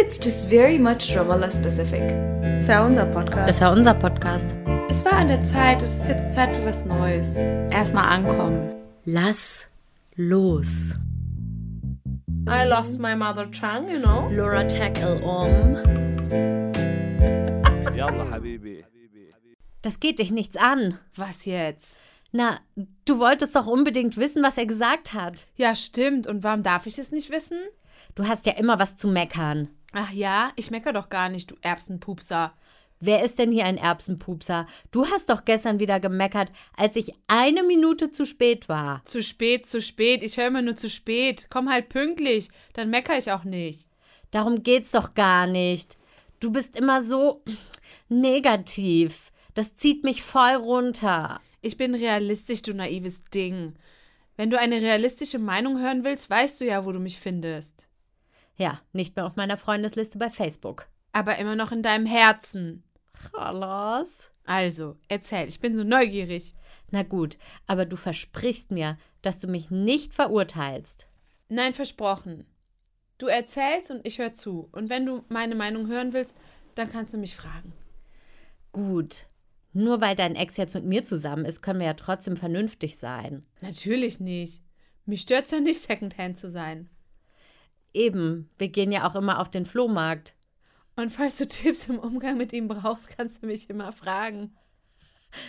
it's just very much Ramallah specific. Es war unser Podcast. Es war unser Podcast. Es war an der Zeit, es ist jetzt Zeit für was Neues. Erstmal ankommen. Lass los. I lost my mother tongue, you know. Laura tackle um. Das geht dich nichts an. Was jetzt? Na, du wolltest doch unbedingt wissen, was er gesagt hat. Ja, stimmt. Und warum darf ich es nicht wissen? Du hast ja immer was zu meckern. Ach ja, ich mecker doch gar nicht, du Erbsenpupser. Wer ist denn hier ein Erbsenpupser? Du hast doch gestern wieder gemeckert, als ich eine Minute zu spät war. Zu spät, zu spät. Ich höre immer nur zu spät. Komm halt pünktlich. Dann mecker ich auch nicht. Darum geht's doch gar nicht. Du bist immer so negativ. Das zieht mich voll runter. Ich bin realistisch, du naives Ding. Wenn du eine realistische Meinung hören willst, weißt du ja, wo du mich findest. Ja, nicht mehr auf meiner Freundesliste bei Facebook. Aber immer noch in deinem Herzen. Carlos. Also, erzähl, ich bin so neugierig. Na gut, aber du versprichst mir, dass du mich nicht verurteilst. Nein, versprochen. Du erzählst und ich höre zu. Und wenn du meine Meinung hören willst, dann kannst du mich fragen. Gut. Nur weil dein Ex jetzt mit mir zusammen ist, können wir ja trotzdem vernünftig sein. Natürlich nicht. Mich stört's ja nicht, Secondhand zu sein. Eben, wir gehen ja auch immer auf den Flohmarkt. Und falls du Tipps im Umgang mit ihm brauchst, kannst du mich immer fragen.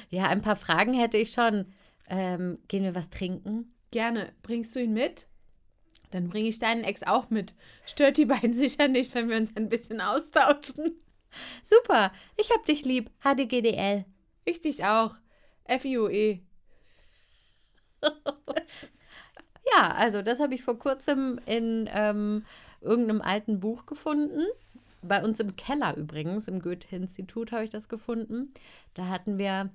Ja, ein paar Fragen hätte ich schon. Ähm, gehen wir was trinken? Gerne. Bringst du ihn mit? Dann bringe ich deinen Ex auch mit. Stört die beiden sicher nicht, wenn wir uns ein bisschen austauschen. Super, ich hab dich lieb. HDGDL. Ich dich auch. FIOE. Ja, also das habe ich vor kurzem in ähm, irgendeinem alten Buch gefunden. Bei uns im Keller übrigens, im Goethe-Institut habe ich das gefunden. Da hatten wir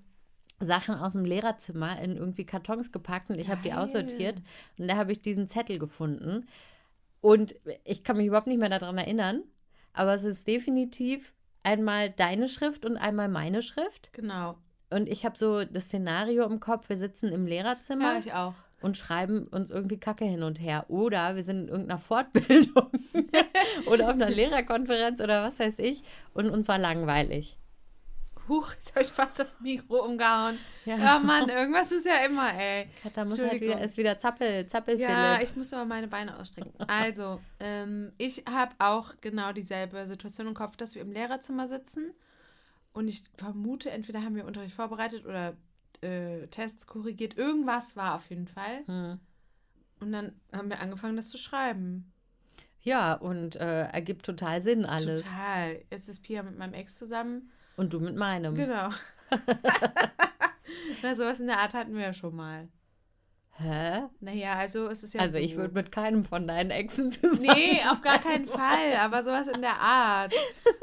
Sachen aus dem Lehrerzimmer in irgendwie Kartons gepackt und ich habe die aussortiert. Und da habe ich diesen Zettel gefunden. Und ich kann mich überhaupt nicht mehr daran erinnern, aber es ist definitiv einmal deine Schrift und einmal meine Schrift. Genau. Und ich habe so das Szenario im Kopf, wir sitzen im Lehrerzimmer Ja, ich auch. Und schreiben uns irgendwie Kacke hin und her. Oder wir sind in irgendeiner Fortbildung oder auf einer Lehrerkonferenz oder was weiß ich und uns war langweilig. Huch, jetzt habe ich fast das Mikro umgehauen. Ja. Ja, Mann, irgendwas ist ja immer, ey. Da muss halt wieder, ist wieder Zappel, Zappel Ja, Philipp. ich muss aber meine Beine ausstrecken. Also, ähm, ich habe auch genau dieselbe Situation im Kopf, dass wir im Lehrerzimmer sitzen und ich vermute, entweder haben wir Unterricht vorbereitet oder äh, Tests korrigiert. Irgendwas war auf jeden Fall. Hm. Und dann haben wir angefangen, das zu schreiben. Ja, und äh, ergibt total Sinn alles. Total. Jetzt ist Pia mit meinem Ex zusammen. Und du mit meinem. Genau. Na, sowas in der Art hatten wir ja schon mal. Hä? Naja, also es ist ja Also so. ich würde mit keinem von deinen Exen zusammen. Nee, auf gar keinen Fall, aber sowas in der Art.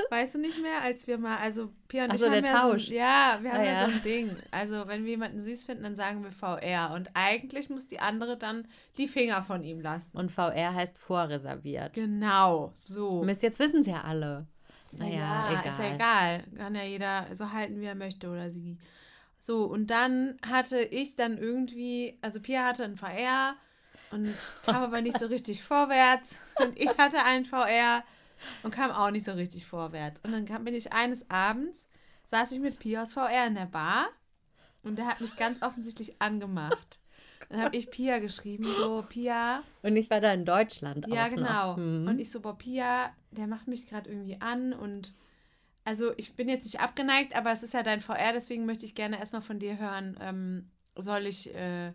Weißt du nicht mehr, als wir mal, also Pia und Ach ich so, haben der ja Tausch. so, ein- ja, wir haben Ah, ja, ja. so ein Ding. Also wenn wir jemanden süß finden, dann sagen wir VR und eigentlich muss die andere dann die Finger von ihm lassen. Und VR heißt vorreserviert. Genau, so. Mist, jetzt wissen es ja alle. Naja, egal. ist ja egal. Kann ja jeder so halten, wie er möchte oder sie. So, und dann hatte ich dann irgendwie, also Pia hatte ein VR und kam aber nicht so richtig vorwärts. Und ich hatte einen VR und kam auch nicht so richtig vorwärts. Und dann kam, bin ich eines Abends, saß ich mit Pia aus VR in der Bar und der hat mich ganz offensichtlich angemacht. Dann habe ich Pia geschrieben, so, Pia, Und ich war da in Deutschland ja, auch genau. Hm. Und ich so, boah, Pia, der macht mich gerade irgendwie an und also ich bin jetzt nicht abgeneigt, aber es ist ja dein VR, deswegen möchte ich gerne erstmal von dir hören, ähm, soll ich, äh,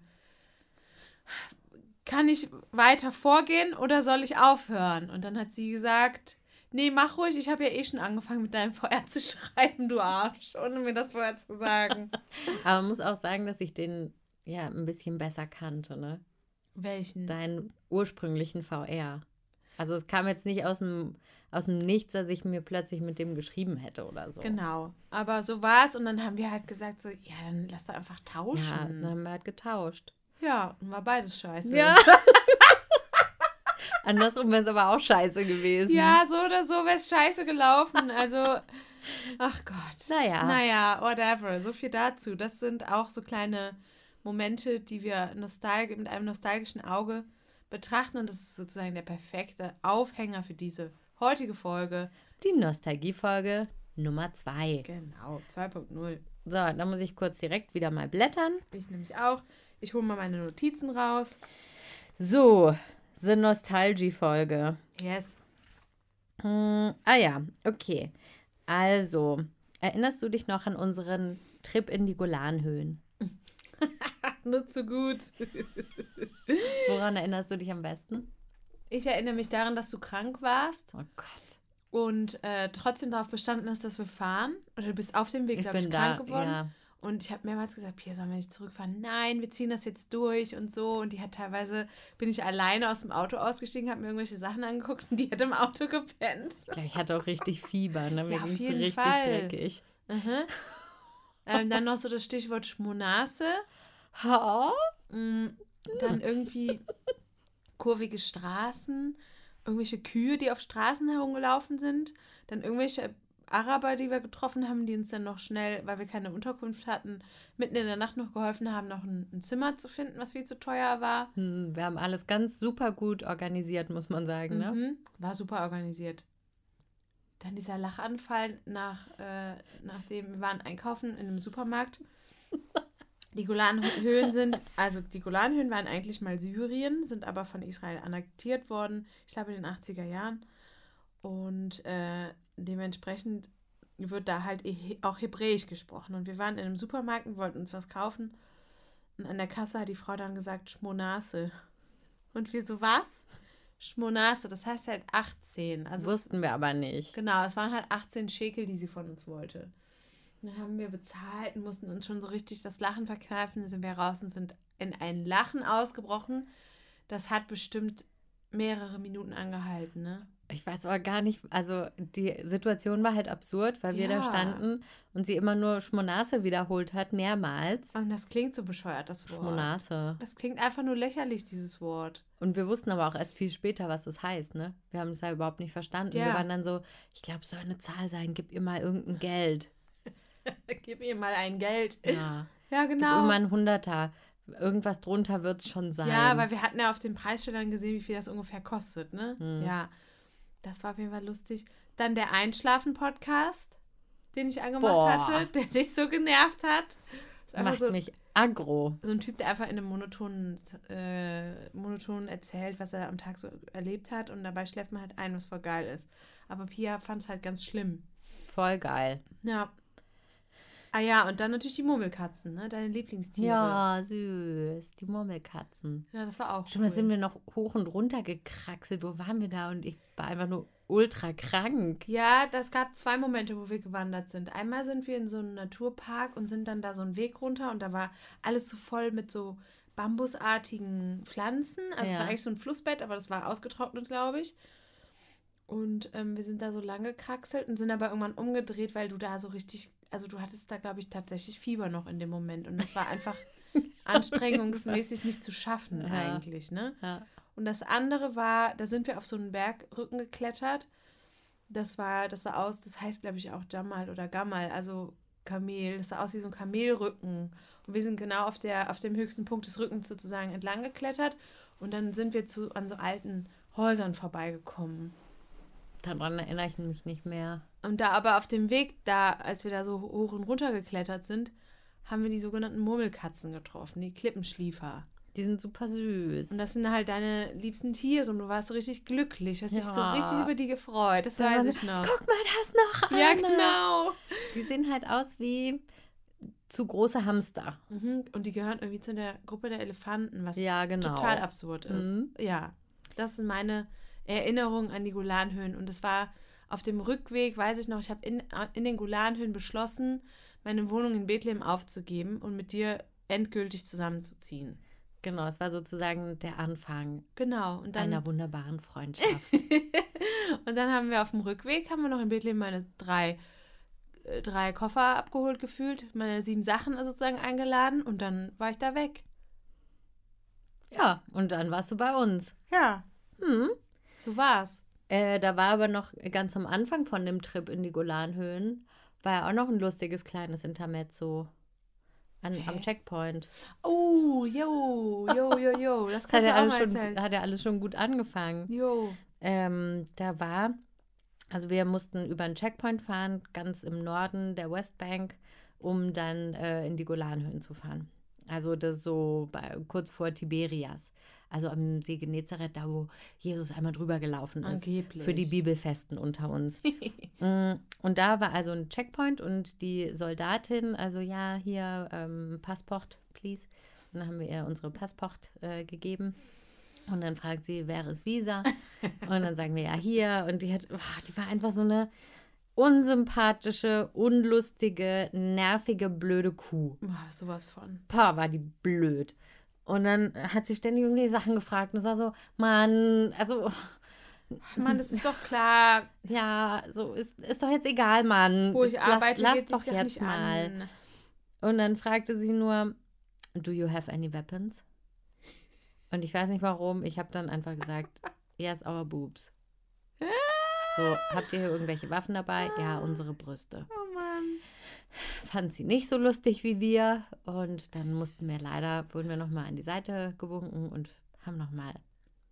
kann ich weiter vorgehen oder soll ich aufhören? Und dann hat sie gesagt, nee, mach ruhig, ich habe ja eh schon angefangen mit deinem VR zu schreiben, du Arsch, ohne mir das vorher zu sagen. Aber man muss auch sagen, dass ich den ja ein bisschen besser kannte, ne? Welchen? Deinen ursprünglichen VR. Also es kam jetzt nicht aus dem, aus dem Nichts, dass ich mir plötzlich mit dem geschrieben hätte oder so. Genau. Aber so war es und dann haben wir halt gesagt, so, ja, dann lass doch einfach Ja, tauschen. dann haben wir halt getauscht. Ja, und war beides scheiße. Ja. Andersrum wäre es aber auch scheiße gewesen. Ja, so oder so wäre es scheiße gelaufen. Also, ach Gott. Naja. Naja, whatever. So viel dazu. Das sind auch so kleine Momente, die wir nostalg mit einem nostalgischen Auge betrachten. Und das ist sozusagen der perfekte Aufhänger für diese heutige Folge. Die Nostalgie-Folge Nummer 2. Genau, 2.0. So, dann muss ich kurz direkt wieder mal blättern. Ich nämlich auch. Ich hole mal meine Notizen raus. So, The Nostalgie-Folge. Yes. Hm, ah ja, okay. Also, erinnerst du dich noch an unseren Trip in die Golanhöhen? Nur zu gut. Woran erinnerst du dich am besten? Ich erinnere mich daran, dass du krank warst Oh Gott. und äh, trotzdem darauf bestanden hast, dass wir fahren. Oder du bist auf dem Weg, Ich glaube ich, bin krank da, geworden. ja. Und ich habe mehrmals gesagt, Pia, sollen wir nicht zurückfahren? Nein, wir ziehen das jetzt durch und so. Und die hat teilweise, bin ich alleine aus dem Auto ausgestiegen, habe mir irgendwelche Sachen angeguckt und die hat im Auto gepennt. Ich glaube, ich hatte auch richtig Fieber, ne? Mir Ja, auf jeden richtig Fall. dreckig. Ähm, dann noch so das Stichwort Schmonase. Ha? Mm, Dann irgendwie kurvige Straßen, irgendwelche Kühe, die auf Straßen herumgelaufen sind, dann irgendwelche Araber, die wir getroffen haben, die uns dann noch schnell, weil wir keine Unterkunft hatten, mitten in der Nacht noch geholfen haben, noch ein, ein Zimmer zu finden, was viel zu teuer war. Hm, Wir haben alles ganz super gut organisiert, muss man sagen, ne? Mhm. War super organisiert. Dann dieser Lachanfall nach, äh, nachdem wir waren einkaufen in einem Supermarkt. Die Golanhöhen sind, also die Golanhöhen waren eigentlich mal Syrien, sind aber von Israel annektiert worden, ich glaube in den 80er Jahren. Und äh, dementsprechend wird da halt eh- auch Hebräisch gesprochen. Und wir waren in einem Supermarkt und wollten uns was kaufen. Und an der Kasse hat die Frau dann gesagt, Schmonase. Und wir so, was? Schmonase, das heißt halt 18. Also es, Wussten wir aber nicht. genau, es waren halt 18 Schekel, die sie von uns wollte. Dann haben wir bezahlt und mussten uns schon so richtig das Lachen verkneifen. Dann sind wir raus und sind in ein Lachen ausgebrochen. Das hat bestimmt mehrere Minuten angehalten, ne? Ich weiß aber gar nicht, also die Situation war halt absurd, weil wir da Ja. standen und sie immer nur Schmonase wiederholt hat, mehrmals. Und das klingt so bescheuert, das Wort. Schmonase. Das klingt einfach nur lächerlich, dieses Wort. Und wir wussten aber auch erst viel später, was das heißt, ne? Wir haben es ja überhaupt nicht verstanden. Ja. Wir waren dann so, ich glaube, es soll eine Zahl sein, gib ihr mal irgendein Geld. Gib ihr mal ein Geld. Ja. Ja, Gib genau. immer ein Hunderter. Irgendwas drunter wird es schon sein. Ja, weil wir hatten ja auf den Preisschildern gesehen, wie viel das ungefähr kostet, ne? Hm. Ja. Das war auf jeden Fall lustig. Dann der Einschlafen-Podcast, den ich angemacht Boah. hatte, der dich so genervt hat. Macht so, mich aggro. so ein Typ, der einfach in einem monotonen, äh, monotonen erzählt, was er am Tag so erlebt hat und dabei schläft man halt ein, was voll geil ist. Aber Pia fand es halt ganz schlimm. Voll geil. Ja. Ah ja, und dann natürlich die Murmelkatzen, ne? Deine Lieblingstiere. Ja, süß. Die Murmelkatzen. Ja, das war auch Stimmt, cool. da sind wir noch hoch und runter gekraxelt. Wo waren wir da? Und ich war einfach nur ultra krank. Ja, das gab zwei Momente, wo wir gewandert sind. Einmal sind wir in so einem Naturpark und sind dann da so einen Weg runter und da war alles so voll mit so bambusartigen Pflanzen. Also es Ja. war eigentlich so ein Flussbett, aber das war ausgetrocknet, glaube ich. Und ähm, wir sind da so lang gekraxelt und sind aber irgendwann umgedreht, weil du da so richtig, also du hattest da, glaube ich, tatsächlich Fieber noch in dem Moment. Und das war einfach anstrengungsmäßig nicht zu schaffen Ja. eigentlich, ne? Ja. Und das andere war, da sind wir auf so einen Bergrücken geklettert. Das war, das sah aus, das heißt, glaube ich, auch Jamal oder Gamal, also Kamel. Das sah aus wie so ein Kamelrücken. Und wir sind genau auf, der, auf dem höchsten Punkt des Rückens sozusagen entlang geklettert. Und dann sind wir zu, an so alten Häusern vorbeigekommen. Daran erinnere ich mich nicht mehr. Und da aber auf dem Weg, da, als wir da so hoch und runter geklettert sind, haben wir die sogenannten Murmelkatzen getroffen, die Klippenschliefer. Die sind super süß. Und das sind halt deine liebsten Tiere und du warst so richtig glücklich, hast dich so Ja. richtig über die gefreut. Das Da weiß ich noch. Guck mal, da ist noch einer. Ja, genau. Die sehen halt aus wie zu große Hamster. Mhm. Und die gehören irgendwie zu der Gruppe der Elefanten, was Ja, genau. total absurd ist. Mhm. Ja, das sind meine Erinnerungen an die Golanhöhen. Und es war auf dem Rückweg, weiß ich noch, ich habe in, in den Golanhöhen beschlossen, meine Wohnung in Bethlehem aufzugeben und mit dir endgültig zusammenzuziehen. Genau, es war sozusagen der Anfang Genau. Und dann, einer wunderbaren Freundschaft. und dann haben wir auf dem Rückweg, haben wir noch in Bethlehem meine drei, äh, drei Koffer abgeholt gefühlt, meine sieben Sachen sozusagen eingeladen und dann war ich da weg. ja, und dann warst du bei uns. Ja, Hm. So war's. Äh, da war aber noch ganz am Anfang von dem Trip in die Golanhöhen, war ja auch noch ein lustiges kleines Intermezzo an, am? Checkpoint. Oh, jo, jo, jo, jo. Das kannst ja, alles schon, erzählen. hat ja alles schon gut angefangen. Jo. Ähm, da war Also wir mussten über einen Checkpoint fahren, ganz im Norden der Westbank, um dann äh, in die Golanhöhen zu fahren. Also das so bei, kurz vor Tiberias. Also am See Genezareth, da wo Jesus einmal drüber gelaufen ist. Angeblich. Für die Bibelfesten unter uns. Mm, und da war also ein Checkpoint und die Soldatin, also ja, hier ähm, Passport, please. Und dann haben wir ihr unsere Passport äh, gegeben. Und dann fragt sie, wer ist Visa? Und dann sagen wir ja hier. Und die hat, oh, die war einfach so eine unsympathische, unlustige, nervige, blöde Kuh. Boah, sowas von. Pah, war die blöd. Und dann hat sie ständig irgendwie Sachen gefragt. Und es war so, Mann, also, Mann, das ist doch klar. ja, so ist, ist doch jetzt egal, Mann. Wo ich Jetzt arbeite, lass, lass doch jetzt nicht mal. an. Und dann fragte sie nur, do you have any weapons? Und ich weiß nicht warum, ich habe dann einfach gesagt, yes, our boobs. So, habt ihr hier irgendwelche Waffen dabei? Ja, unsere Brüste. Fand sie nicht so lustig wie wir und dann mussten wir leider, wurden wir nochmal an die Seite gewunken und haben nochmal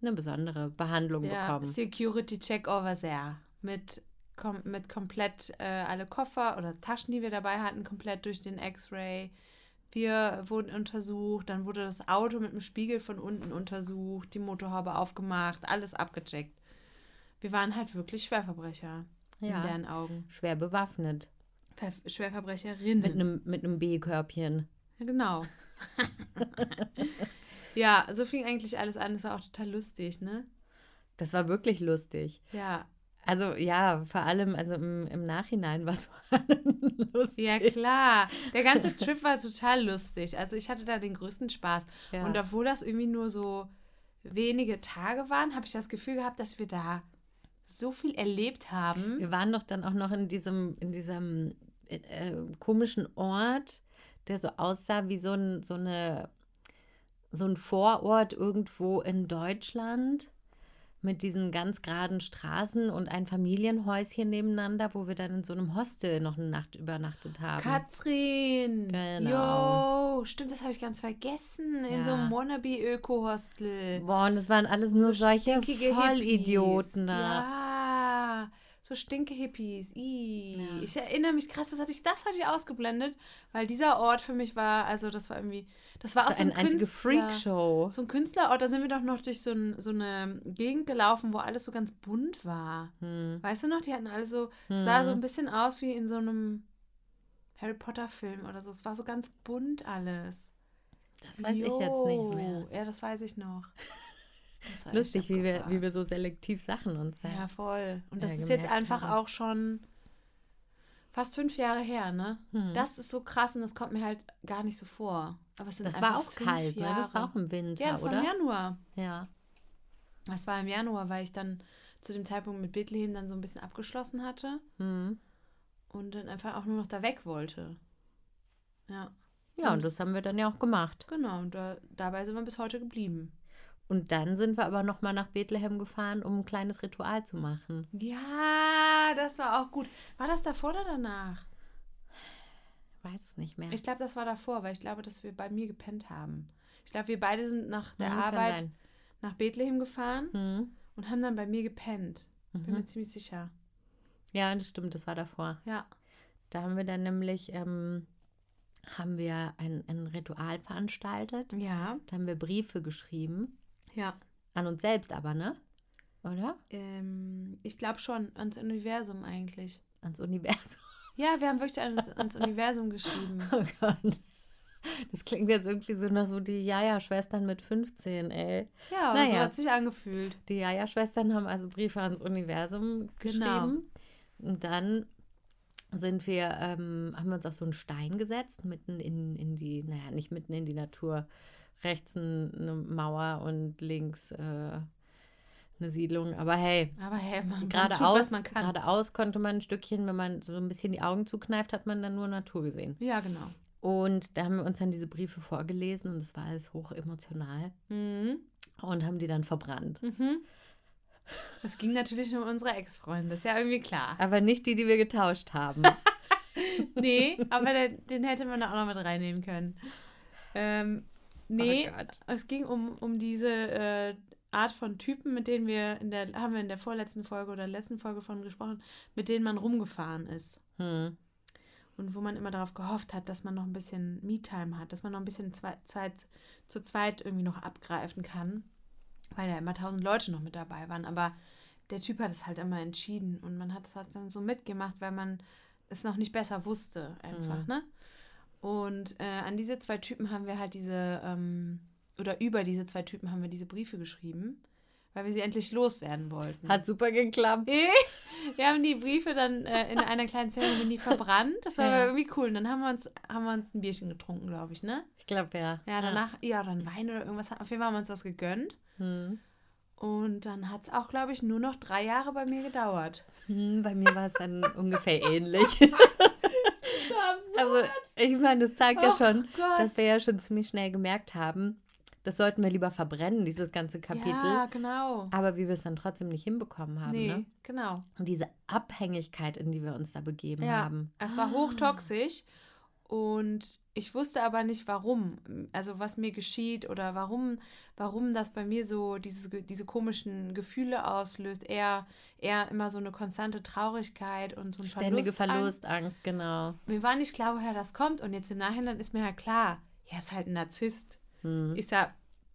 eine besondere Behandlung Ja, bekommen. Security Check over there. Mit, kom mit komplett äh, alle Koffer oder Taschen, die wir dabei hatten, komplett durch den X-Ray. Wir wurden untersucht, dann wurde das Auto mit dem Spiegel von unten untersucht, die Motorhaube aufgemacht, alles abgecheckt. Wir waren halt wirklich Schwerverbrecher Ja. in deren Augen. Schwer bewaffnet. Ver Schwerverbrecherinnen. Mit einem mit einem B-Körbchen. Ja, genau. ja, so fing eigentlich alles an. Das war auch total lustig, ne? Das war wirklich lustig. Ja. Also ja, vor allem, also im, im Nachhinein war es vor allem lustig. Ja, klar. Der ganze Trip war total lustig. Also ich hatte da den größten Spaß. Ja. Und obwohl das irgendwie nur so wenige Tage waren, habe ich das Gefühl gehabt, dass wir da so viel erlebt haben. Wir waren doch dann auch noch in diesem, in diesem äh, äh, komischen Ort, der so aussah wie so ein, so eine, so ein Vorort irgendwo in Deutschland mit diesen ganz geraden Straßen und ein Familienhäuschen nebeneinander, wo wir dann in so einem Hostel noch eine Nacht übernachtet haben. Katrin! Genau. Jo, stimmt, das habe ich ganz vergessen. In Ja. so einem Wannabe-Öko-Hostel. Boah, und das waren alles nur solche Vollidioten. Ja, so stinke Hippies. Ja. Ich erinnere mich krass, das hatte ich, das hatte ich ausgeblendet, weil dieser Ort für mich war, also das war irgendwie, das war auch So so ein Künstler- Freakshow. So ein Künstlerort, da sind wir doch noch durch so, ein, so eine Gegend gelaufen, wo alles so ganz bunt war. Hm. Weißt du noch, die hatten alle so, sah so ein bisschen aus wie in so einem Harry Potter Film oder so. Es war so ganz bunt alles. Das weiß ich jetzt nicht mehr. Jo, Ja, das weiß ich noch. War Lustig, wie wir, wie wir so selektiv Sachen uns Ja, voll. Und das ist jetzt einfach haben. auch schon fast fünf Jahre her, ne? Hm. Das ist so krass und das kommt mir halt gar nicht so vor. Aber es sind Das war auch kalt, ne? Das war Jahre. auch im Winter, Ja, das war oder? im Januar. Ja. Das war im Januar, weil ich dann zu dem Zeitpunkt mit Bethlehem dann so ein bisschen abgeschlossen hatte Hm. und dann einfach auch nur noch da weg wollte. Ja, Ja, und Und- das haben wir dann ja auch gemacht. genau. Und da, dabei sind wir bis heute geblieben. Und dann sind wir aber nochmal nach Bethlehem gefahren, um ein kleines Ritual zu machen. Ja, das war auch gut. War das davor oder danach? Weiß es nicht mehr. Ich glaube, das war davor, weil ich glaube, dass wir bei mir gepennt haben. Ich glaube, wir beide sind nach der Hm, kann Arbeit nach Bethlehem gefahren Hm. und haben dann bei mir gepennt. Bin Mhm. mir ziemlich sicher. Ja, das stimmt, das war davor. Ja. Da haben wir dann nämlich, ähm, haben wir ein, ein Ritual veranstaltet. Ja. Da haben wir Briefe geschrieben. Ja. An uns selbst aber, ne? Oder? Ähm, ich glaube schon, ans Universum eigentlich. Ans Universum. Ja, wir haben wirklich ans, ans Universum geschrieben. Oh Gott. Das klingt jetzt irgendwie so nach so die Jaja-Schwestern mit 15, ey. Ja, aber so Naja. hat sich angefühlt. Die Jaja-Schwestern haben also Briefe ans Universum Genau. geschrieben. Und dann sind wir, ähm, haben wir uns auf so einen Stein gesetzt, mitten in, in die, naja, nicht mitten in die Natur. Rechts ein- eine Mauer und links äh, eine Siedlung. Aber hey, Aber hey, man, geradeaus, man kann. geradeaus konnte man ein Stückchen, wenn man so ein bisschen die Augen zukneift, hat man dann nur Natur gesehen. Ja, genau. Und da haben wir uns dann diese Briefe vorgelesen und es war alles hoch emotional Mhm. und haben die dann verbrannt. Mhm. Es ging natürlich um unsere Ex-Freunde, ist ja irgendwie klar. Aber nicht die, die wir getauscht haben. Nee, aber den, den hätte man da auch noch mit reinnehmen können. Ähm, nee, Oh es ging um, um diese äh, Art von Typen, mit denen wir in der, haben wir in der vorletzten Folge oder letzten Folge von gesprochen, mit denen man rumgefahren ist. Hm. Und wo man immer darauf gehofft hat, dass man noch ein bisschen Me-Time hat, dass man noch ein bisschen Zwei- Zeit zu zweit irgendwie noch abgreifen kann. Weil ja immer tausend Leute noch mit dabei waren. Aber der Typ hat es halt immer entschieden und man hat es halt dann so mitgemacht, weil man es noch nicht besser wusste, einfach, Mhm. ne? Und äh, an diese zwei Typen haben wir halt diese, ähm, oder über diese zwei Typen haben wir diese Briefe geschrieben, weil wir sie endlich loswerden wollten. Hat super geklappt. Wir haben die Briefe dann äh, in einer kleinen Zeremonie verbrannt. Das war Ja. aber irgendwie cool. Und dann haben wir uns, haben wir uns ein Bierchen getrunken, glaube ich, ne? Ich glaube ja. Ja, danach, ja, dann Wein oder irgendwas. Auf jeden Fall haben wir uns was gegönnt. Hm. Und dann hat es auch, glaube ich, nur noch drei Jahre bei mir gedauert. Hm, bei mir war es dann ungefähr ähnlich. Also, ich meine, das zeigt ja Oh schon, Gott. dass wir ja schon ziemlich schnell gemerkt haben, das sollten wir lieber verbrennen, dieses ganze Kapitel. Ja, genau. Aber wie wir es dann trotzdem nicht hinbekommen haben. nee, Ne? genau. Und diese Abhängigkeit, in die wir uns da begeben Ja, haben. es war hochtoxisch. Und ich wusste aber nicht, warum. Also was mir geschieht oder warum, warum das bei mir so diese, diese komischen Gefühle auslöst. Eher, eher immer so eine konstante Traurigkeit und so ein Ständige Verlustangst. Verlustangst, genau. Mir war nicht klar, woher das kommt. Und jetzt im Nachhinein ist mir ja klar, er ist halt ein Narzisst. Hm. Ist ja,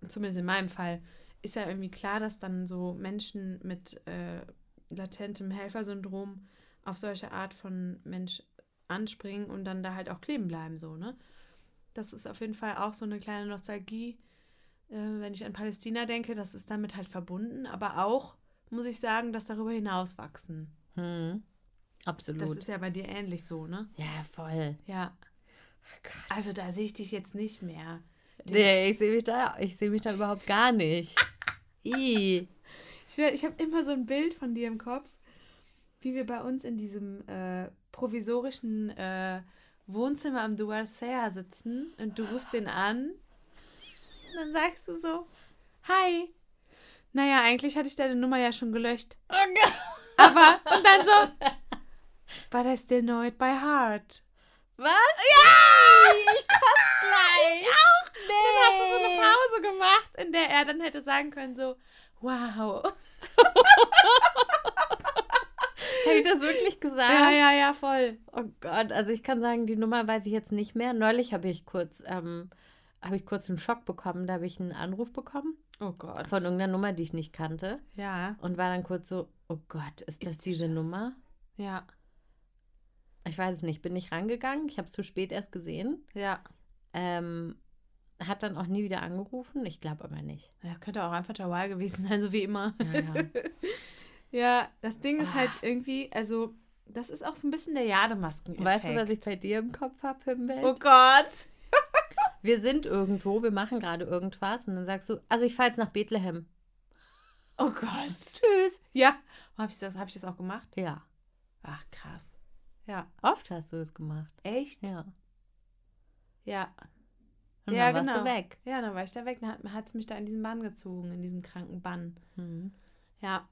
zumindest in meinem Fall, ist ja irgendwie klar, dass dann so Menschen mit äh, latentem Helfersyndrom auf solche Art von Mensch anspringen und dann da halt auch kleben bleiben, so, ne? Das ist auf jeden Fall auch so eine kleine Nostalgie, äh, wenn ich an Palästina denke, das ist damit halt verbunden, aber auch, muss ich sagen, dass darüber hinaus wachsen. Hm. Absolut. Das ist ja bei dir ähnlich so, ne? ja, voll. Ja. Also da sehe ich dich jetzt nicht mehr. Nee, ich sehe mich da, ich sehe mich da überhaupt gar nicht. I. Ich, ich habe immer so ein Bild von dir im Kopf, wie wir bei uns in diesem äh, provisorischen äh, Wohnzimmer am Duarcea sitzen und du rufst den an. Und dann sagst du so, hi. Naja, eigentlich hatte ich deine Nummer ja schon gelöscht. Oh Gott. Aber, und dann so, but I still know it by heart. Was? Ja! Ich kotz gleich. Ich auch. Dann hast du so eine Pause gemacht, in der er dann hätte sagen können so, wow. Habe ich das wirklich gesagt? Ja, ja, ja, voll. Oh Gott, also ich kann sagen, die Nummer weiß ich jetzt nicht mehr. Neulich habe ich kurz, ähm, habe ich kurz einen Schock bekommen. Da habe ich einen Anruf bekommen Oh Gott. von irgendeiner Nummer, die ich nicht kannte. ja, Und war dann kurz so, oh Gott, ist das Ist diese das? Nummer? ja, Ich weiß es nicht, bin nicht rangegangen. Ich habe es zu spät erst gesehen. ja. Ähm, hat dann auch nie wieder angerufen. Ich glaube aber nicht. Ja, könnte auch einfach Jawal gewesen sein, so wie immer. Ja, ja. Ja, das Ding ist Ah. halt irgendwie, also, das ist auch so ein bisschen der Jademasken. weißt du, was ich bei dir im Kopf habe, Himbeer? Oh Gott. Wir sind irgendwo, wir machen gerade irgendwas und dann sagst du, also ich fahre jetzt nach Bethlehem. Oh Gott. Tschüss. Ja. Habe ich, das- hab ich das auch gemacht? Ja, Ach, krass. Ja. oft hast du es gemacht. Echt? Ja. Ja. Und ja, dann warst genau. du weg. Ja, dann war ich da weg. Dann hat es mich da in diesen Bann gezogen, in diesen kranken Bann. Hm. Ja.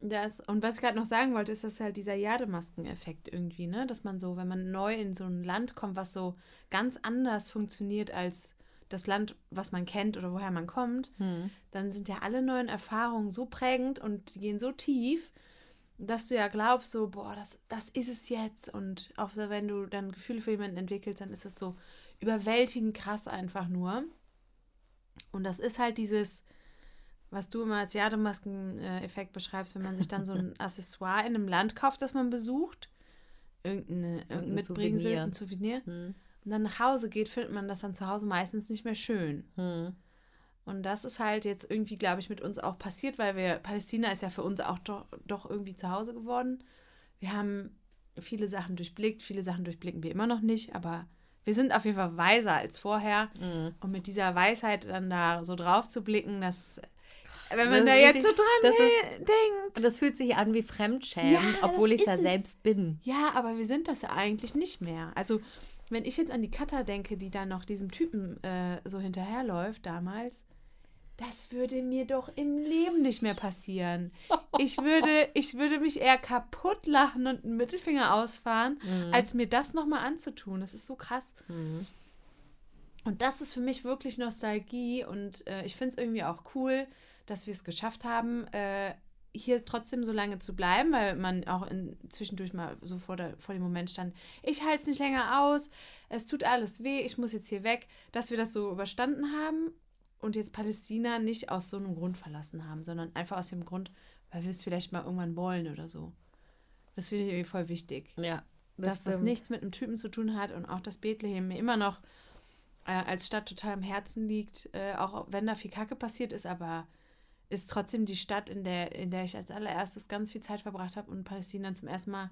Das, und was ich gerade noch sagen wollte, ist, dass halt dieser Jademasken-Effekt irgendwie, ne? Dass man so, wenn man neu in so ein Land kommt, was so ganz anders funktioniert als das Land, was man kennt oder woher man kommt, Hm. dann sind ja alle neuen Erfahrungen so prägend und die gehen so tief, dass du ja glaubst, so, boah, das, das ist es jetzt. Und auch so, wenn du dann Gefühle für jemanden entwickelst, dann ist es so überwältigend krass einfach nur. Und das ist halt dieses, was du immer als Jademasken-Effekt beschreibst, wenn man sich dann so ein Accessoire in einem Land kauft, das man besucht. Irgendeine, irgendein Mitbringsel, Souvenir. ein Souvenir. Hm. Und dann nach Hause geht, findet man das dann zu Hause meistens nicht mehr schön. Hm. Und das ist halt jetzt irgendwie, glaube ich, mit uns auch passiert, weil wir, Palästina ist ja für uns auch doch, doch irgendwie zu Hause geworden. Wir haben viele Sachen durchblickt, viele Sachen durchblicken wir immer noch nicht, aber wir sind auf jeden Fall weiser als vorher. Hm. Und mit dieser Weisheit dann da so drauf zu blicken, dass, wenn Das man da jetzt so dran ist- denkt. Und das fühlt sich an wie Fremdschämen, Ja, obwohl ich es ja selbst bin. Ja, aber wir sind das ja eigentlich nicht mehr. Also, wenn ich jetzt an die Katha denke, die dann noch diesem Typen äh, so hinterherläuft damals, das würde mir doch im Leben nicht mehr passieren. Ich würde, ich würde mich eher kaputt lachen und einen Mittelfinger ausfahren, Mhm. als mir das nochmal anzutun. Das ist so krass. Mhm. Und das ist für mich wirklich Nostalgie und äh, ich finde es irgendwie auch cool, dass wir es geschafft haben, äh, hier trotzdem so lange zu bleiben, weil man auch in, zwischendurch mal so vor, der, vor dem Moment stand, ich halte es nicht länger aus, es tut alles weh, ich muss jetzt hier weg, dass wir das so überstanden haben und jetzt Palästina nicht aus so einem Grund verlassen haben, sondern einfach aus dem Grund, weil wir es vielleicht mal irgendwann wollen oder so. Das finde ich irgendwie voll wichtig. Ja. dass das nichts mit einem Typen zu tun hat und auch, dass Bethlehem mir immer noch äh, als Stadt total am Herzen liegt, äh, auch wenn da viel Kacke passiert ist, aber ist trotzdem die Stadt, in der, in der ich als allererstes ganz viel Zeit verbracht habe und Palästina zum ersten Mal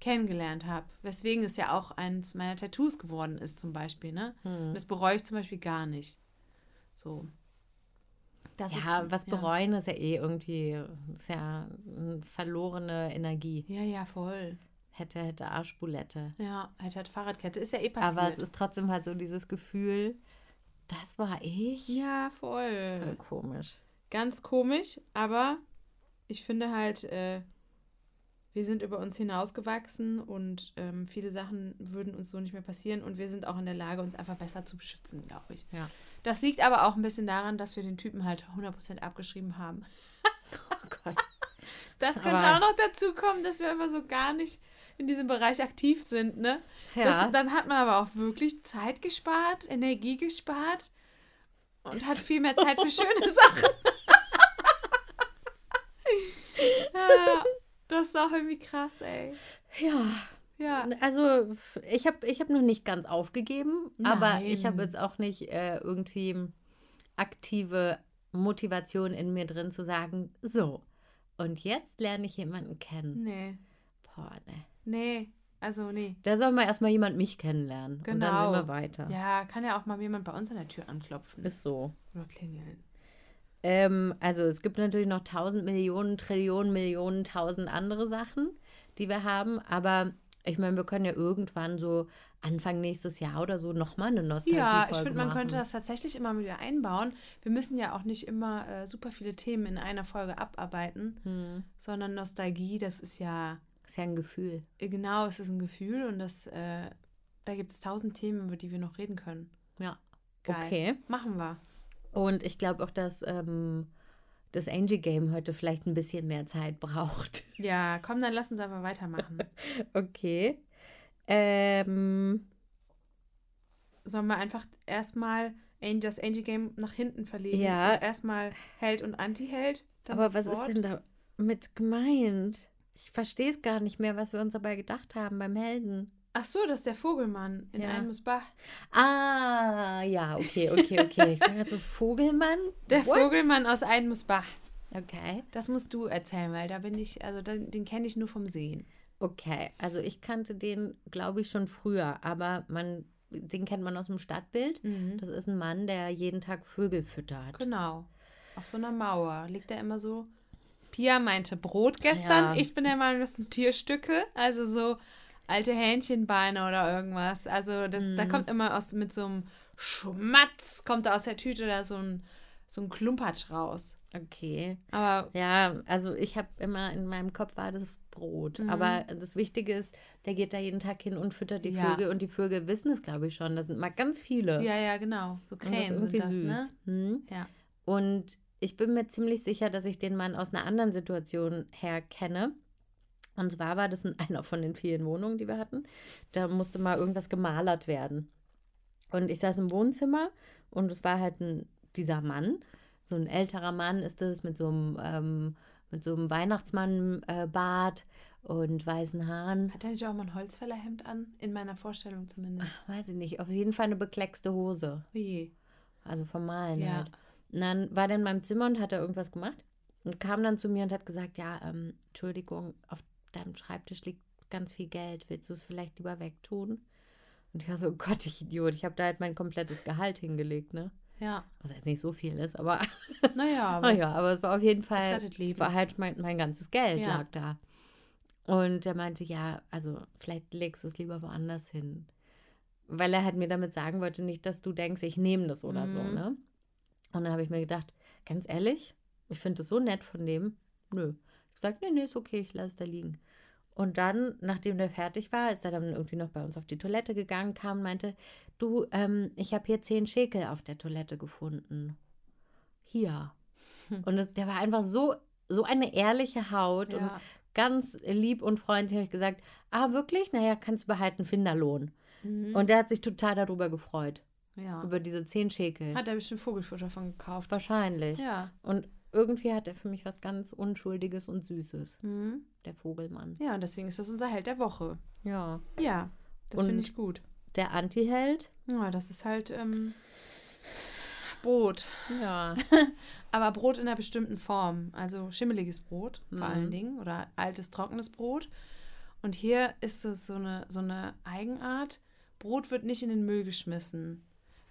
kennengelernt habe. Weswegen es ja auch eins meiner Tattoos geworden ist, zum Beispiel. Ne? Hm. Das bereue ich zum Beispiel gar nicht. So. Das ja, ist, was bereuen ist ja eh irgendwie, ist ja eine verlorene Energie. Ja, ja, voll. Hätte, hätte Arschbulette. Ja, hätte halt Fahrradkette. Ist ja eh passiert. Aber es ist trotzdem halt so dieses Gefühl, das war ich. ja, voll. Voll komisch. Ganz komisch, aber ich finde halt, äh, wir sind über uns hinausgewachsen und ähm, viele Sachen würden uns so nicht mehr passieren und wir sind auch in der Lage, uns einfach besser zu beschützen, glaube ich. Ja. Das liegt aber auch ein bisschen daran, dass wir den Typen halt 100% abgeschrieben haben. Oh Gott. Das könnte Aber- auch noch dazu kommen, dass wir einfach so gar nicht in diesem Bereich aktiv sind, ne? Ja. Das, dann hat man aber auch wirklich Zeit gespart, Energie gespart und hat viel mehr Zeit für schöne Sachen. Ja, das ist auch irgendwie krass, ey. ja. Ja. Also ich habe ich hab noch nicht ganz aufgegeben, aber ich habe Nein. jetzt auch nicht äh, irgendwie aktive Motivation in mir drin zu sagen, so, und jetzt lerne ich jemanden kennen. Nee, Boah, ne. nee, also nee. Da soll mal erstmal jemand mich kennenlernen. Und dann Genau. sind wir weiter. Ja, kann ja auch mal jemand bei uns an der Tür anklopfen. Ist so. Oder klingeln. Ähm, also es gibt natürlich noch tausend Millionen, Trillionen, Millionen, tausend andere Sachen, die wir haben. Aber ich meine, wir können ja irgendwann so Anfang nächstes Jahr oder so nochmal eine nostalgie Ja, ich finde, man könnte das tatsächlich immer wieder einbauen. Wir müssen ja auch nicht immer äh, super viele Themen in einer Folge abarbeiten, Hm. sondern Nostalgie, das ist ja, Ist ja ein Gefühl. äh, genau, es ist ein Gefühl und das, äh, da gibt es tausend Themen, über die wir noch reden können. Ja. Geil. Okay. Machen wir. Und ich glaube auch, dass ähm, das Angel Game heute vielleicht ein bisschen mehr Zeit braucht. Ja, komm, dann lass uns aber weitermachen. Okay. Ähm, Sollen wir einfach erstmal das Angel Game nach hinten verlegen? Ja. Erstmal Held und Anti-Held? aber was Wort? ist denn damit gemeint? Ich verstehe es gar nicht mehr, was wir uns dabei gedacht haben beim Helden. Ach so, das ist der Vogelmann in Ja. Almusbach. Ah, ja, okay, okay, okay. Ich gerade so Vogelmann. Der What? Vogelmann aus Almusbach. Okay. Das musst du erzählen, weil da bin ich, also den, den kenne ich nur vom Sehen. Okay, also ich kannte den, glaube ich, schon früher, aber man, den kennt man aus dem Stadtbild. Das ist ein Mann, der jeden Tag Vögel füttert. Genau. Auf so einer Mauer liegt er immer so. Pia meinte Brot gestern. Ja. Ich bin der Meinung, das sind Tierstücke. Also so alte Hähnchenbeine oder irgendwas. Also das, da kommt immer aus mit so einem Schmatz, kommt da aus der Tüte da so ein, so ein Klumpatsch raus. Okay. Aber Ja, also ich habe immer in meinem Kopf war das Brot. Mhm. Aber das Wichtige ist, der geht da jeden Tag hin und füttert die Ja. Vögel und die Vögel wissen es, glaube ich, schon. Das sind mal ganz viele. ja, ja, genau. So und das ist Krähen irgendwie das, süß. ne? Hm? Ja. Und ich bin mir ziemlich sicher, dass ich den Mann aus einer anderen Situation her kenne. Und zwar war das in einer von den vielen Wohnungen, die wir hatten. Da musste mal irgendwas gemalert werden. Und ich saß im Wohnzimmer und es war halt ein, dieser Mann. So ein älterer Mann ist das mit so einem, ähm, mit so einem Weihnachtsmann-Bart und weißen Haaren. Hat er nicht auch mal ein Holzfällerhemd an? In meiner Vorstellung zumindest. Weiß ich nicht. Auf jeden Fall eine bekleckste Hose. Oje. Also vom Malen Ja. halt. Und dann war der in meinem Zimmer und hat er irgendwas gemacht und kam dann zu mir und hat gesagt, ja, ähm, Entschuldigung, auf deinem Schreibtisch liegt ganz viel Geld. Willst du es vielleicht lieber wegtun? Und ich war so, Gott, ich Idiot. Ich habe da halt mein komplettes Gehalt hingelegt, ne? Ja. Was jetzt nicht so viel ist, aber Naja, aber naja, aber es war auf jeden Fall, es war halt mein, mein ganzes Geld Ja. lag da. Und er meinte, ja, also vielleicht legst du es lieber woanders hin. Weil er halt mir damit sagen wollte, nicht, dass du denkst, ich nehme das oder so, Mhm. ne? Und dann habe ich mir gedacht, ganz ehrlich, ich finde das so nett von dem. Nö. Ich sagte, nee, nee, ist okay, ich lasse es da liegen. Und dann, nachdem der fertig war, ist er dann irgendwie noch bei uns auf die Toilette gegangen, kam und meinte, du, ähm, ich habe hier zehn Schekel auf der Toilette gefunden. Hier. Und das, der war einfach so, so eine ehrliche Haut und Ja. ganz lieb und freundlich. Habe ich gesagt, ah, wirklich? Naja, kannst du behalten, Finderlohn. Mhm. Und der hat sich total darüber gefreut. ja. Über diese 10 Schekel. Hat er bestimmt Vogelfutter von gekauft. Wahrscheinlich. Ja. Und irgendwie hat er für mich was ganz Unschuldiges und Süßes. Mhm. Der Vogelmann. Ja, und deswegen ist das unser Held der Woche. Ja. Ja, das finde ich gut. Der Anti-Held? Ja, das ist halt ähm, Brot. Ja. Aber Brot in einer bestimmten Form. Also schimmeliges Brot vor Mhm. allen Dingen oder altes, trockenes Brot. Und hier ist es so eine, so eine Eigenart. Brot wird nicht in den Müll geschmissen.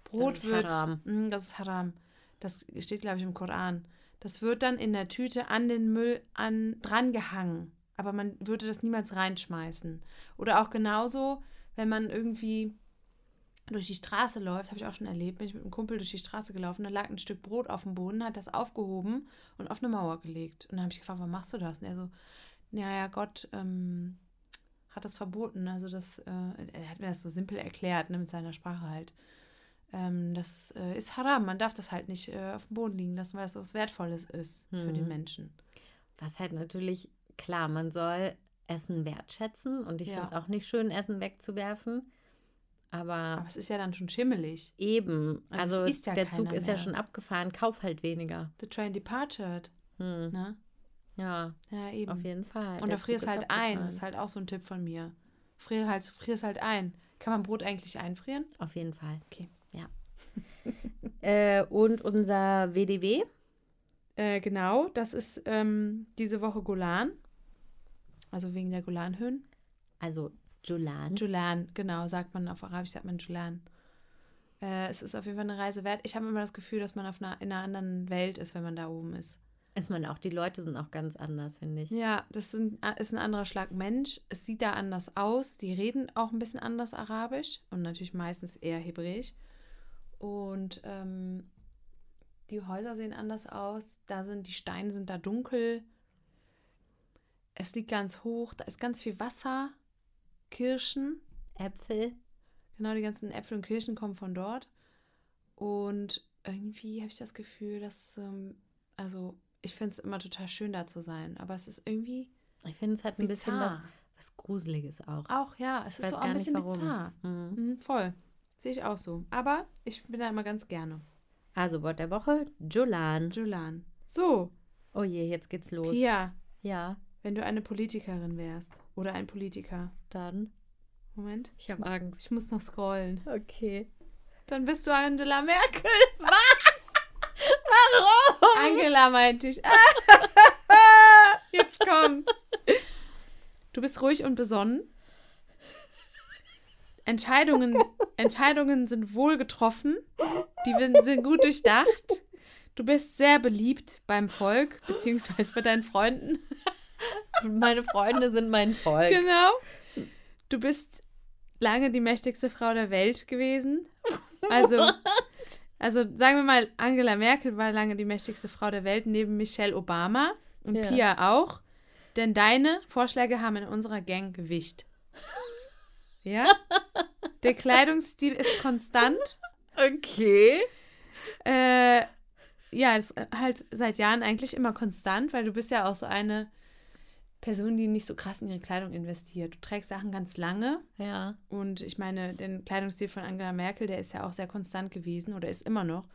Brot ist wird. Haram. Mm, das ist Haram. Das steht, glaube ich, im Koran. Das wird dann in der Tüte an den Müll an, dran gehangen. Aber man würde das niemals reinschmeißen. Oder auch genauso, wenn man irgendwie durch die Straße läuft, habe ich auch schon erlebt, bin ich mit einem Kumpel durch die Straße gelaufen, da lag ein Stück Brot auf dem Boden, hat das aufgehoben und auf eine Mauer gelegt. Und dann habe ich gefragt, warum machst du das? Und er so, ja, ja, Gott ähm, hat das verboten. Also das, äh, er hat mir das so simpel erklärt, ne, mit seiner Sprache halt. Ähm, das äh, ist haram, man darf das halt nicht äh, auf dem Boden liegen lassen, weil so was Wertvolles ist für den Mhm. Menschen. Was halt natürlich, klar, man soll Essen wertschätzen und ich Ja. finde es auch nicht schön, Essen wegzuwerfen. Aber, Aber es ist ja dann schon schimmelig. eben, Also also, es ja der Zug ist ja schon abgefahren, kauf halt weniger. The train departed. Hm. Ne? Ja, Ja, eben. auf jeden Fall. Und Der da frierst halt ein. Das ist halt auch so ein Tipp von mir. Frier halt, frierst halt ein. Kann man Brot eigentlich einfrieren? Auf jeden Fall. Okay. Äh, und unser WDW, Äh, genau, das ist ähm, diese Woche Golan. Also wegen der Golanhöhen. also Julan. Julan, genau, sagt man auf Arabisch, sagt man Julan. Äh, es ist auf jeden Fall eine Reise wert. Ich habe immer das Gefühl, dass man auf einer, in einer anderen Welt ist, wenn man da oben ist. Ist man auch, die Leute sind auch ganz anders, finde ich. Ja, das sind, ist ein anderer Schlag Mensch. Es sieht da anders aus. Die reden auch ein bisschen anders Arabisch und natürlich meistens eher Hebräisch. Und ähm, die Häuser sehen anders aus. Da sind die Steine sind da dunkel. Es liegt ganz hoch. Da ist ganz viel Wasser. Kirschen. Äpfel. Genau, die ganzen Äpfel und Kirschen kommen von dort. Und irgendwie habe ich das Gefühl, dass, ähm, also ich finde es immer total schön da zu sein. Aber es ist irgendwie Ich finde, es hat ein bisschen was, was Gruseliges auch. Auch, ja, es ist Weiß so ein nicht, bisschen warum. bizarr. Mhm. Mhm, voll. Sehe ich auch so. Aber ich bin da immer ganz gerne. Also Wort der Woche, Julan. Julan. So, Oh je, jetzt geht's los. Pia, Ja, wenn du eine Politikerin wärst oder ein Politiker. dann. Moment. Ich habe Angst. Ich muss noch scrollen. Okay. Dann bist du Angela Merkel. Warum? Angela meinte ich. Jetzt kommt's. Du bist ruhig und besonnen. Entscheidungen, Entscheidungen sind wohl getroffen. Die sind- gut durchdacht. Du bist sehr beliebt beim Volk, beziehungsweise bei deinen Freunden. Meine Freunde sind mein Volk. Genau. Du bist lange die mächtigste Frau der Welt gewesen. Also, also sagen wir mal, Angela Merkel war lange die mächtigste Frau der Welt neben Michelle Obama und Ja. Pia auch. Denn deine Vorschläge haben in unserer Gang Gewicht. Ja? Der Kleidungsstil ist konstant. Okay. Äh, ja, ist halt seit Jahren eigentlich immer konstant, weil du bist ja auch so eine Person, die nicht so krass in ihre Kleidung investiert. Du trägst Sachen ganz lange Ja. und ich meine, den Kleidungsstil von Angela Merkel, der ist ja auch sehr konstant gewesen oder ist immer noch.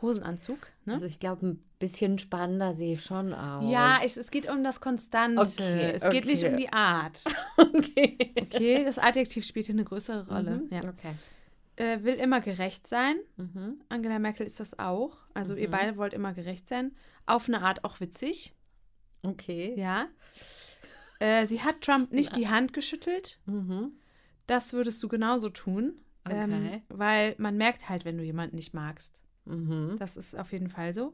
Hosenanzug, ne? Also ich glaube, ein bisschen spannender sehe ich schon aus. ja, es, es geht um das Konstante. Okay, es geht nicht okay. um die Art. okay. Okay, das Adjektiv spielt hier eine größere Rolle. Mhm. Ja. Okay. Äh, will immer gerecht sein. Mhm. Angela Merkel ist das auch. Also ihr Mhm. beide wollt immer gerecht sein. Auf eine Art auch witzig. Okay. Ja. Äh, sie hat Trump nicht die Hand geschüttelt. Mhm. Das würdest du genauso tun. Ähm, Okay. weil man merkt halt, wenn du jemanden nicht magst. Mhm. Das ist auf jeden Fall so.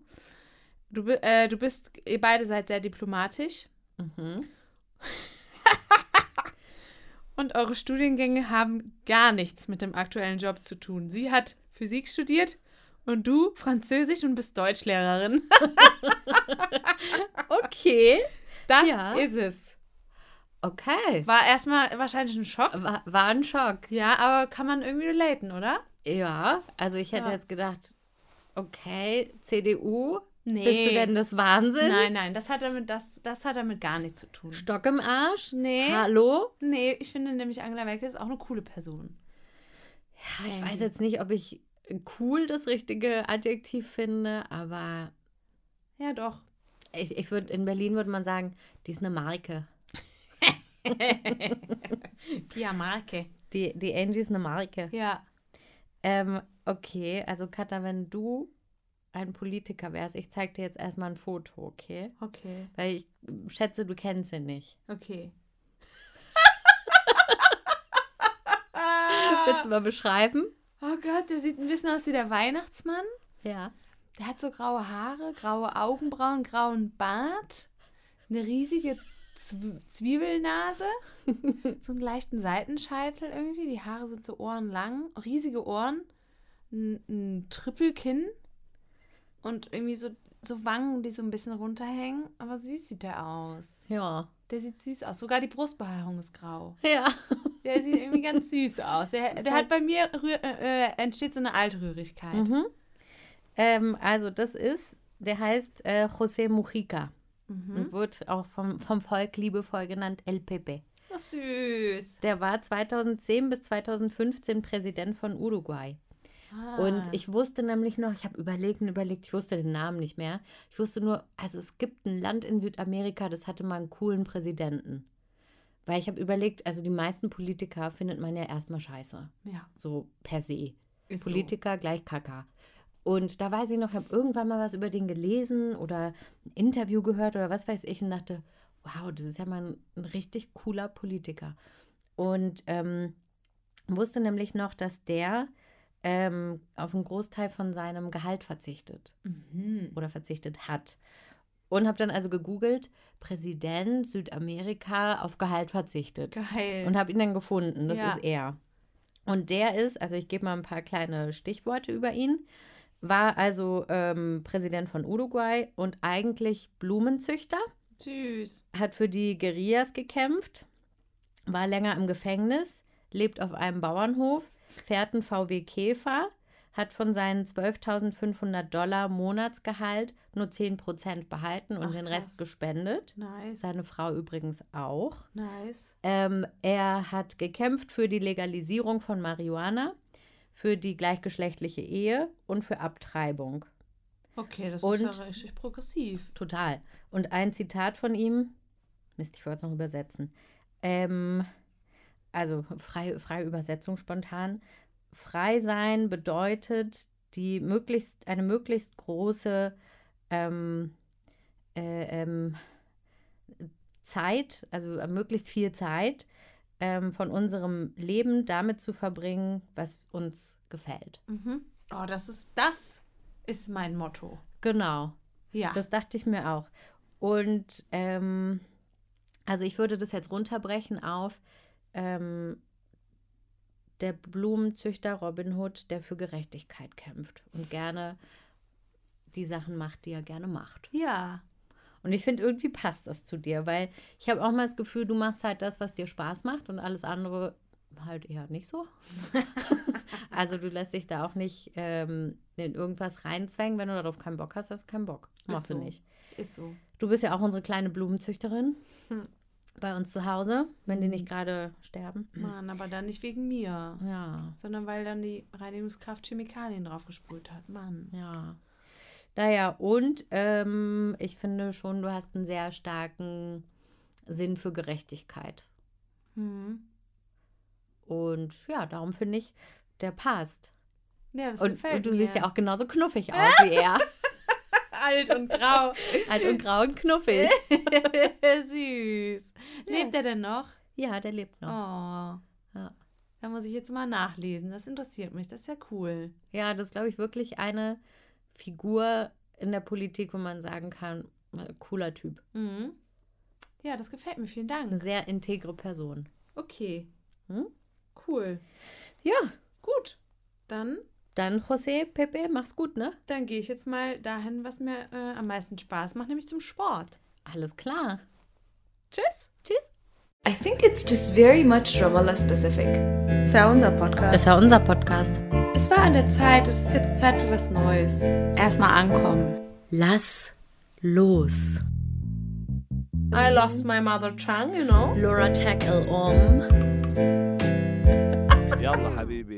Du, äh, du bist, ihr beide seid sehr diplomatisch Mhm. und eure Studiengänge haben gar nichts mit dem aktuellen Job zu tun. Sie hat Physik studiert und du Französisch und bist Deutschlehrerin. Okay. Das Ja. ist es. Okay. War erstmal wahrscheinlich ein Schock. War, war ein Schock. Ja, aber kann man irgendwie relaten, oder? Ja, also ich hätte Ja. jetzt gedacht, okay, CDU, Nee. Bist du denn des Wahnsinns? Nein, nein, das hat damit, das, das hat damit gar nichts zu tun. Stock im Arsch? Nee. Hallo? Nee, ich finde nämlich Angela Merkel ist auch eine coole Person. Ja, ich weiß jetzt nicht, ob ich cool das richtige Adjektiv finde, aber Ja, doch. ich, ich würde in Berlin würde man sagen, die ist eine Marke. Pia Marke. Die, die Angie ist eine Marke. Ja. Ähm, okay, also Katha, wenn du ein Politiker wärst, ich zeig dir jetzt erstmal ein Foto, okay? Okay. Weil ich schätze, du kennst ihn nicht. Okay. Willst du mal beschreiben? Oh Gott, der sieht ein bisschen aus wie der Weihnachtsmann. Ja. Der hat so graue Haare, graue Augenbrauen, grauen Bart, eine riesige Zwiebelnase, so einen leichten Seitenscheitel irgendwie. Die Haare sind so ohrenlang, riesige Ohren, ein, ein Trippelkinn und irgendwie so, so Wangen, die so ein bisschen runterhängen. Aber süß sieht der aus. Ja. Der sieht süß aus. Sogar die Brustbehaarung ist grau. Ja. Der sieht irgendwie ganz süß aus. Der, der hat bei mir äh, äh, entsteht so eine Altrührigkeit. Mhm. Ähm, also das ist, der heißt äh, José Mujica und wird auch vom, vom Volk liebevoll genannt El Pepe. Ach, süß. Der war 2010 bis 2015 Präsident von Uruguay. Ah. Und ich wusste nämlich noch, ich habe überlegt und überlegt, ich wusste den Namen nicht mehr. Ich wusste nur, also es gibt ein Land in Südamerika, das hatte mal einen coolen Präsidenten. Weil ich habe überlegt, also die meisten Politiker findet man ja erstmal scheiße. Ja, So per se. ist Politiker gleich Kaka. Und da weiß ich noch, ich habe irgendwann mal was über den gelesen oder ein Interview gehört oder was weiß ich und dachte, wow, das ist ja mal ein, ein richtig cooler Politiker. Und ähm, wusste nämlich noch, dass der ähm, auf einen Großteil von seinem Gehalt verzichtet. Mhm. oder verzichtet hat. Und habe dann also gegoogelt, Präsident Südamerika auf Gehalt verzichtet. Geil. Und habe ihn dann gefunden. Das Ja. ist er. Und der ist, also ich gebe mal ein paar kleine Stichworte über ihn, war also ähm, Präsident von Uruguay und eigentlich Blumenzüchter, Süß. hat für die Guerillas gekämpft, war länger im Gefängnis, lebt auf einem Bauernhof, fährt einen VW Käfer, hat von seinen 12.500 Dollar Monatsgehalt nur 10% behalten und Ach, den krass. Rest gespendet. Nice. Seine Frau übrigens auch. nice. Ähm, er hat gekämpft für die Legalisierung von Marihuana, für die gleichgeschlechtliche Ehe und für Abtreibung. Okay, das Und- ist ja richtig progressiv. Total. Und ein Zitat von ihm, Mist, ich wollte es noch übersetzen. Ähm, also freie, freie Übersetzung spontan. Frei sein bedeutet die möglichst, eine möglichst große ähm, äh, ähm, Zeit, also äh, möglichst viel Zeit ähm, von unserem Leben damit zu verbringen, was uns gefällt. Mhm. Oh, das ist, das ist mein Motto. Genau. Ja. Das dachte ich mir auch. Und ähm, also ich würde das jetzt runterbrechen auf ähm, der Blumenzüchter Robin Hood, der für Gerechtigkeit kämpft und gerne die Sachen macht, die er gerne macht. ja. Und ich finde, irgendwie passt das zu dir, weil ich habe auch mal das Gefühl, du machst halt das, was dir Spaß macht und alles andere halt eher nicht so. also du lässt dich da auch nicht ähm, in irgendwas reinzwängen. Wenn du darauf keinen Bock hast, hast du keinen Bock. Machst so. du nicht. Ist so. Du bist ja auch unsere kleine Blumenzüchterin Hm. bei uns zu Hause, wenn die Mhm. nicht gerade sterben. Mann, aber dann nicht wegen mir. Ja, Sondern weil dann die Reinigungskraft Chemikalien draufgesprüht hat. Mann. ja. Naja, und ähm, ich finde schon, du hast einen sehr starken Sinn für Gerechtigkeit. Mhm. Und ja, darum finde ich, der passt. Ja, das Und, gefällt und du mir. siehst ja auch genauso knuffig aus wie er. alt und grau. Alt und grau und knuffig. Süß. Lebt er denn noch? Ja, der lebt Oh. noch. Ja. Da muss ich jetzt mal nachlesen. Das interessiert mich. Das ist ja cool. Ja, das ist, glaube ich, wirklich eine Figur in der Politik, wo man sagen kann, äh, cooler Typ. Mhm. Ja, das gefällt mir. Vielen Eine Dank. sehr integre Person. Okay. Hm? Cool. Ja, Gut. Dann, dann José, Pepe, mach's gut, ne? dann gehe ich jetzt mal dahin, was mir äh, am meisten Spaß macht, nämlich zum Sport. Alles klar. Tschüss. Tschüss. I think it's just very much Ramallah specific. Das ist ja unser Podcast. ist ja unser Podcast. Es war an der Zeit. Es ist jetzt Zeit für was Neues. Erstmal ankommen. Lass los. I lost my mother tongue, you know. Laura tackle um. يلا حبيبي